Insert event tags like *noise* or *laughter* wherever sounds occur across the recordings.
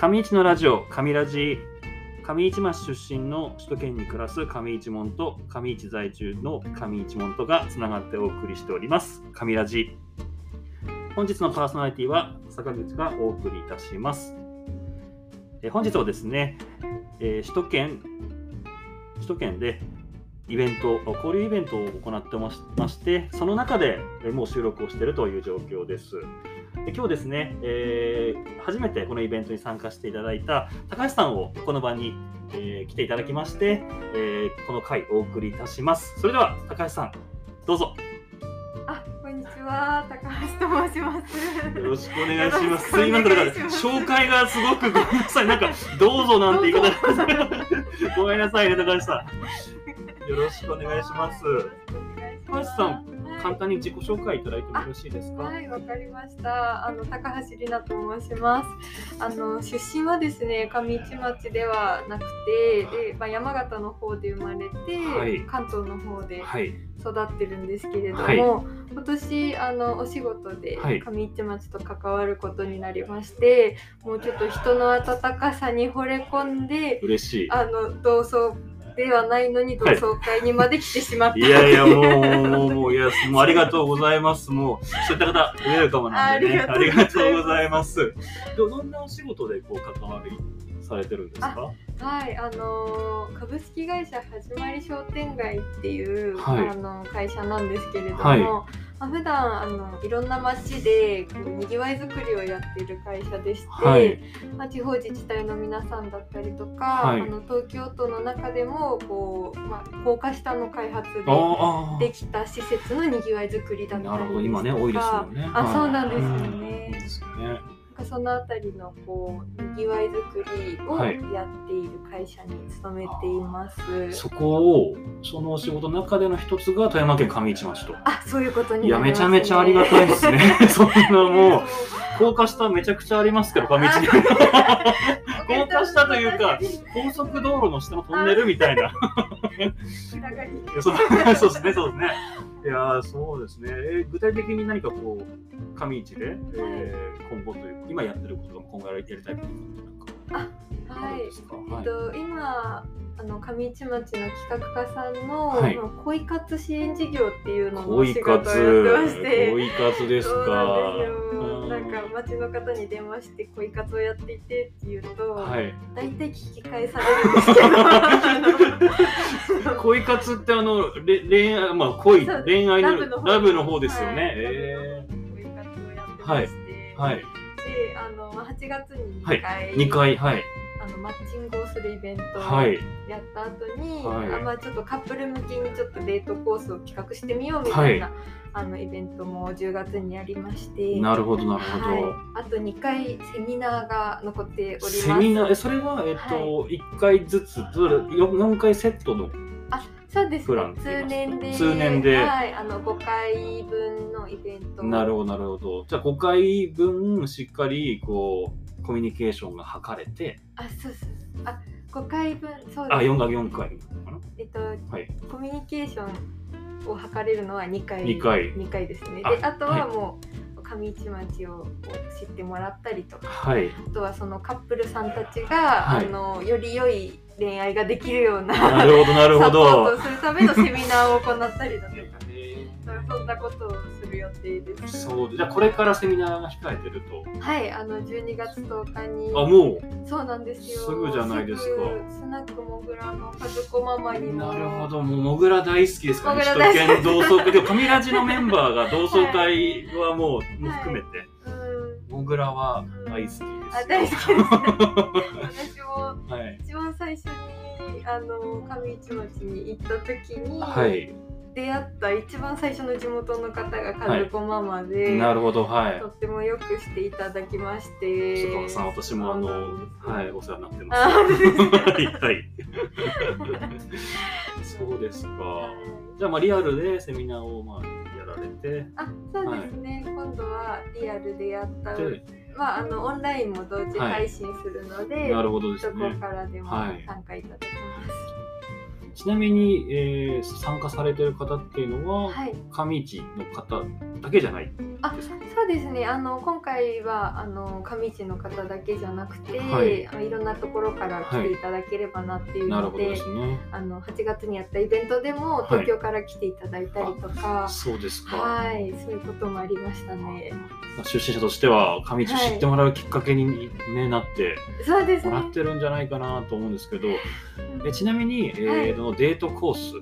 上市のラジオ、上ラジ。上市町出身の首都圏に暮らす上市門と上市在住の上市門とがつながってお送りしております。上ラジ。本日のパーソナリティは坂口がお送りいたします。え本日はですね、えー首都圏、首都圏でイベント、交流イベントを行ってまして、その中でもう収録をしているという状況です。で今日ですね、えー初めてこのイベントに参加していただいた高橋さんをこの場に、えー来ていただきまして、えーこの回お送りいたします。それでは高橋さん、どうぞあ、こんにちは、高橋と申します。よろしくお願いします。すいません、紹介がすごくごめんなさい。なんか、どうぞなんて言い方 *laughs* ごめんなさいね、高橋さん。*laughs* よろしくお願いします。高橋さん簡単に自己紹介いただいてもよろしいですか？はい、わかりました。あの高橋里奈と申します。あの出身はですね、上市町ではなくて、で、まあ、山形の方で生まれて、はい関東の方ではい。育ってるんですけれども、はい今年あのお仕事ではい上市町と関わることになりまして、もうちょっと人の温かさに惚れ込んで、嬉しい。あの同窓ではないのに同窓会にまで来てしまった、いやいや、もう、もう、もう、いや、もうありがとうございます。もう、そういった方、ウェルカムなんでね。あありりがとうございま。すどどんなお仕事でこう関わりされてるんですか？はい、あのー株式会社はじまり商店街っていう、はいあの会社なんですけれども、はいまあ、普段あのいろんな町でこうにぎわいづくりをやっている会社でして、はいまあ、地方自治体の皆さんだったりとか、はいあの東京都の中でもこう、まあ、高架下の開発で。できた施設のにぎわいづくりだったりなるほど、今ね、多いですよね。あ、はいそうなんですようんね。いいですよね。かそのあたりのこうにぎわいづくりをはいやっている会社に勤めています。そこを、そのお仕事の中での一つが富山県上市町と。あ、そういうことにいや、めちなります、ね。ゃめちゃありがたいですね。*laughs* そんなもう、う高架下めちゃくちゃありますけど、上市 *laughs* に。高架下というか高速道路の下のトンネルみたいな。そうですね、そうですね。いやーそうですね。えー具体的に何かこう、上市で、えー今後というか、今やってることが今後やりたいことってなんかあはい。えっと、今あの上市町の企画家さんの、はい。恋活支援事業っていうののお恋仕事をや活、ってまして。恋活ですか？なんか町の方に電話して恋活をやっていてっていうと、はい。大体聞き返されるんですけど。*laughs* 恋活ってあの、れ恋愛、まあ恋、恋愛のラブの方です。よね。はい。え恋活をやってまして、ー、はい。であのまあ8月にはい2回,、2回、はい。あのマッチングをするイベントをはい。やった後に、はいあまあ、ちょっとカップル向けにちょっとデートコースを企画してみようみたいな、あのイベントも10月にやりまして。なるほど、なるほど。はい、あと2回セミナーが残っております。セミナー、えそれは、えっと、一回ずつ、どれ四四回セットの。あそうですね。通年で。通年で。はい、あの5回分のイベント。なるほど、なるほど。じゃあ、5回分、しっかり、こう、コミュニケーションが図れて、あそうそうあ5回分そうです。あ、4回、4回。えっとはい。コミュニケーションを図れるのは2回。二回。二回ですね。あであとはい。はもう上市町をこう知ってもらったりとかはい。あとはそのカップルさんたちが、はいあのより良い恋愛ができるようななるほど、なるほサポートどを。するためのセミナーを行ったりだとか *laughs* そんなことをする予定ですそう、じゃあ、これからセミナーが控えてると。はいあの12月10日にあ、もう？そうなんですよすぐじゃないですかスナックもぐらの家族ママにもなるほど、もう、もぐら大好きですからね。首都圏同窓会。でも、上ラジのメンバーが同窓会はもう、も含めて、うんもぐらは大好きですよ。あ大好きです *laughs* 私もはい。一番最初にあの上市町に行った時に、はい。出会った一番最初の地元の方が家族ママで、なるほど、はいと。ってもよくしていただきまして坂本さん、私もあの、はい、お世話になってます。はい、はい。そうですか。じゃあ、まあ、リアルでセミナーを、まあ、やられて、あそうですね、今度はリアルでやったで、まああのオンラインも同時配信するので、なるほどですどこね。からでもはい参加いただけます。ちなみに、えー参加されてる方っていうのは、はい。上市の方だけじゃないあそうですね。あの今回はあの上市の方だけじゃなくて、はい。あのいろんなところから来ていただければなっていうなるほどので、ですね。あの8月にやったイベントでもはい。東京から来ていただいたりとか、そうですか。はい、そういうこともありましたね。出身者としては上市知ってもらうきっかけに、ねなってそうですね。もら。ってるんじゃないかなと思うんですけど、うん。えちなみに、えーのデートコース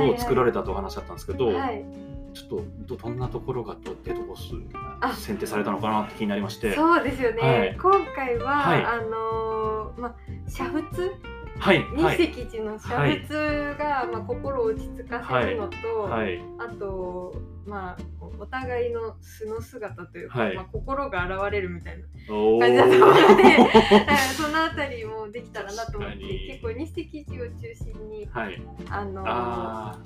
を作られたとおは話だったんですけど、いはい。ちょっとどどんなところがとデートコーあ。ス選定されたのかなって気になりまして。そうですよね。はい。今回は、はい。あのーまあ煮沸はいはい。二石寺の煮沸が、まあ心を落ち着かせるのと、はい。あとまあお互いの素の姿というか、はいまあ心が現れるみたいなお感じだと思うので、*laughs* そのあたりもできたらなと思って結構二石寺を中心にはい。あのーあ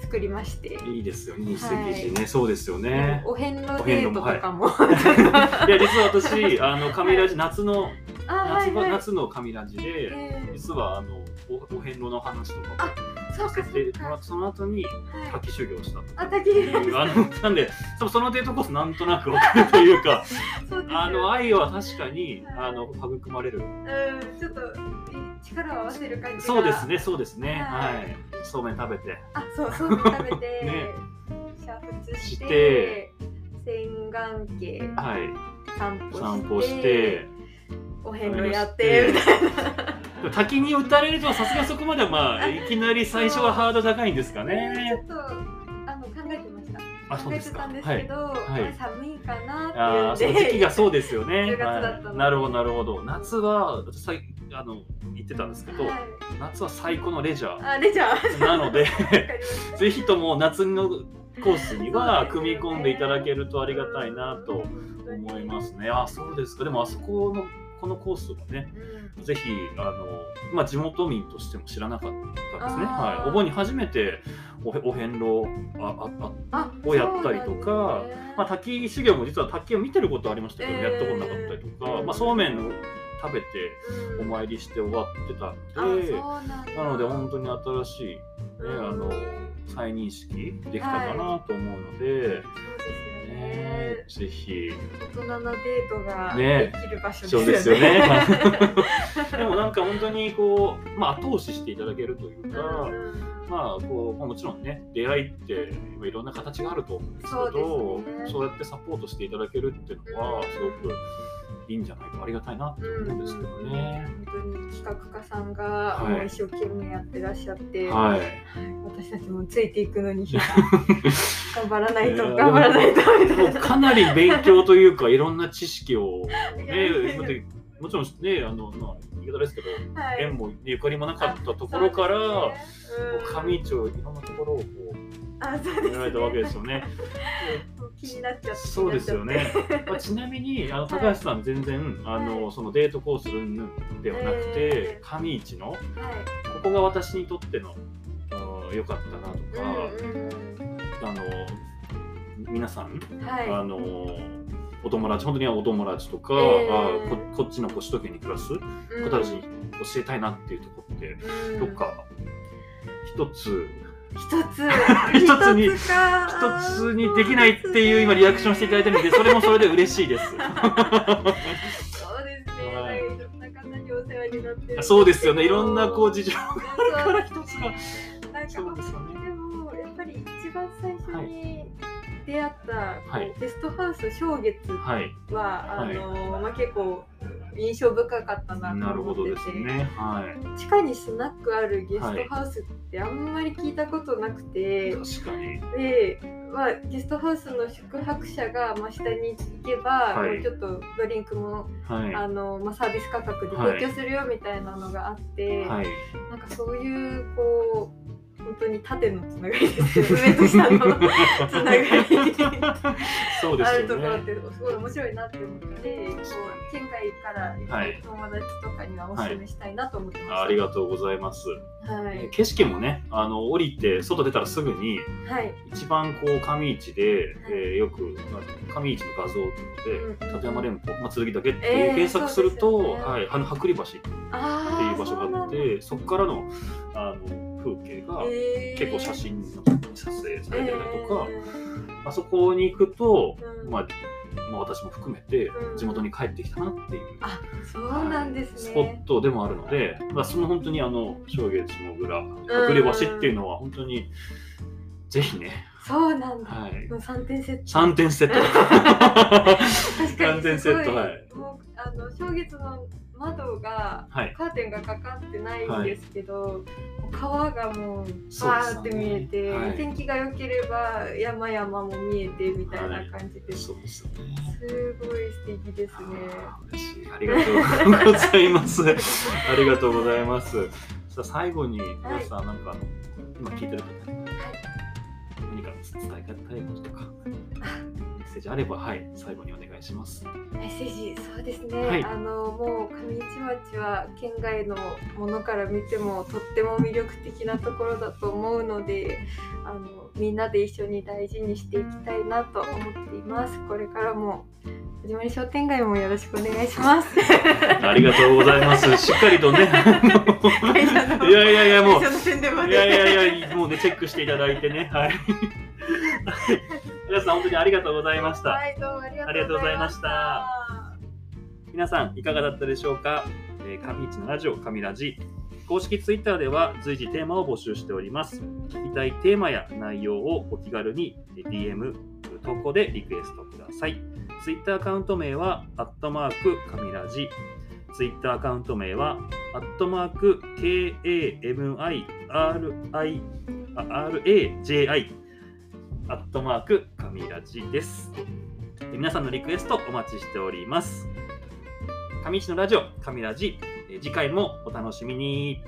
作りまして。あいいですよね。一石はいそうですよね。お遍路デートとかも。*laughs* いや実は私あの上ラジ夏のあ、はいはい。夏の上ラジでえー実はあのおお遍路の話とかあもさせてそうか。もらってその後にはい。滝修行したあ、滝あのなんでそのデートコースなんとなくわかるというか *laughs* あの愛は確かにあの育まれる。うん、ちょっと力を合わせる感じが。そうです。ねそうですね。はい。はい。そうめん食べて。あ、そう、そうめん食べて、*laughs* ね。煮沸ししてて、洗顔系はい。散歩してお遍路やって。みたいな。滝に打たれるとさすがそこまではまあいきなり最初はハードル高いんですかちょねっとあの考えてました。あそうですかですはいけど、はいまあ寒いかなってああ、そいう時期がそうですよね。*laughs* 10月だったのではいなるほど、なるほど。夏は、さいあの言ってたんですけど、はい夏は最高のレジャーあ、レジャー。なので、*laughs* ぜひとも夏のコースには組み込んでいただけるとありがたいなと思いますね。あ、そうですか。でも、あそこの、このコースはね、うん。ぜひ、あの、まあ、地元民としても知らなかったですね。はい。お盆に初めておへお遍路ああをやったりとかね。まあ、滝修行も実は滝を見てることはありましたけど、えー。やったことなかったりとか、まあ、そうめんを食べておうん。参りして終わってたあので、そうなんだ。なので本当に新しい、ねうんあの再認識できたかなと思うので、そうですよねね。ぜひ大人なデートがねできる場所そうですよね。でもなんか本当にこう、まあ、後押ししていただけるというか、まあこうまあ、もちろんね出会いっていろんな形があると思うんですけどねそうやってサポートしていただけるっていうのはすごくいいんじゃないかありがたいなって思うんですけどね。本当に企画家さんが一生懸命やってらっしゃって、はい、私たちもついていくのに *laughs* 頑張らないと頑張らないとみたもいうな。かなり勉強というかいろんな知識を、ね、もちろんねあの、まあ、言い方ですけどはい。縁もゆかりもなかったところから、ね。上市をいろんなところをこううんあそうですやられたわけですよね。気になっちゃってそうですよね。*laughs* まあ、ちなみにあの高橋さん全然、あのそのデートコースではなくてえ、上市のこはい。こが私にとってのあ良かったなとか、うんあの皆さん、あのお友達本当にお友達とか、えー。あここっちのこう首都圏に暮らす方たちに教えたいなっていうところって、うん。どっか一つ一つ。*laughs* 一つに一つにできないっていう今リアクションしていただいてるので *laughs* それもそれで嬉しいです。そうですよね。いろんなこう事情があるから一つが。そうですよね。でもやっぱり一番最初に出会った、はゲストハウス正月は、はい。あはい。のまあ、結構印象深かったななるほどと思ってて、ですね。はい。地下にスナックあるゲストハウスってあんまり聞いたことなくて、確かに。で、まあ、ゲストハウスの宿泊者が、まあ、下に行けば、はいもうちょっとドリンクも、はい。あのまあ、サービス価格で提供するよみたいなのがあって、はい。なんかそういうこう本当にに縦のつながりですよ上と下のつながり。そうですよあるところっね。てすごい面白いなって思ってこう県外から行くはい友達とかにはお勧めしたいなと思ってました、ありがとうございます。はい。景色もね、あの降りて外出たらすぐにはい。一番こう上市で、えーよくまあ上市の画像っていうので、うん立山連峰、まあ、剣岳っていうえー検索すると、そうですよね。はい、あの剥離橋ってあいう場所があってそこからのあの風景が結構写真の撮影されてたりとか、あそこに行くと、うん。まあまあ、私も含めてうん。地元に帰ってきたなっていう、あそうなんですスポッね、トでもあるので、まあ、その本当にあの正月もぐら隠れ橋っていうのは本当にぜひね、そうなんだ、はい、もう3点セット。3点セット。*laughs* 確かに三点セットはい。もうあの正月の窓がはい。カーテンがかかってないんですけど、もう川がもうバーって見えて、はい。天気が良ければ山々も見えてみたいな感じです、そうですよね。すごい素敵ですね。*laughs* ありがとうございます。ありがとうございます。さあ最後に皆さんなんかあの今聞いてる方に何か伝えたいこととかセージあればはい最後にお願いします。メッセージそうですね、はい。あのもう上市町は県外のものから見てもとっても魅力的なところだと思うのであのみんなで一緒に大事にしていきたいなと思っています。これからも藤森商店街もよろしくお願いします。*laughs* ありがとうございます。しっかりとね *laughs* いやいやいやもう *laughs* いやいやいやもうねチェックしていただいてねはい皆さん本当にありがとうございました、はいどうもありがとうございましとうございました。た皆さんいかがだったでしょうか、えー、上市のラジオ上ラジ。公式ツイッターでは随時テーマを募集しております。聞きたいテーマや内容をお気軽にえー DM 投稿でリクエストください。ツイッターアカウント名はアットマーク上ラジ。ツイッターアカウント名はアットマーク KAMIRAJI アットマーク上ラジです。皆さんのリクエストお待ちしております。上市のラジオ、上ラジ、次回もお楽しみに。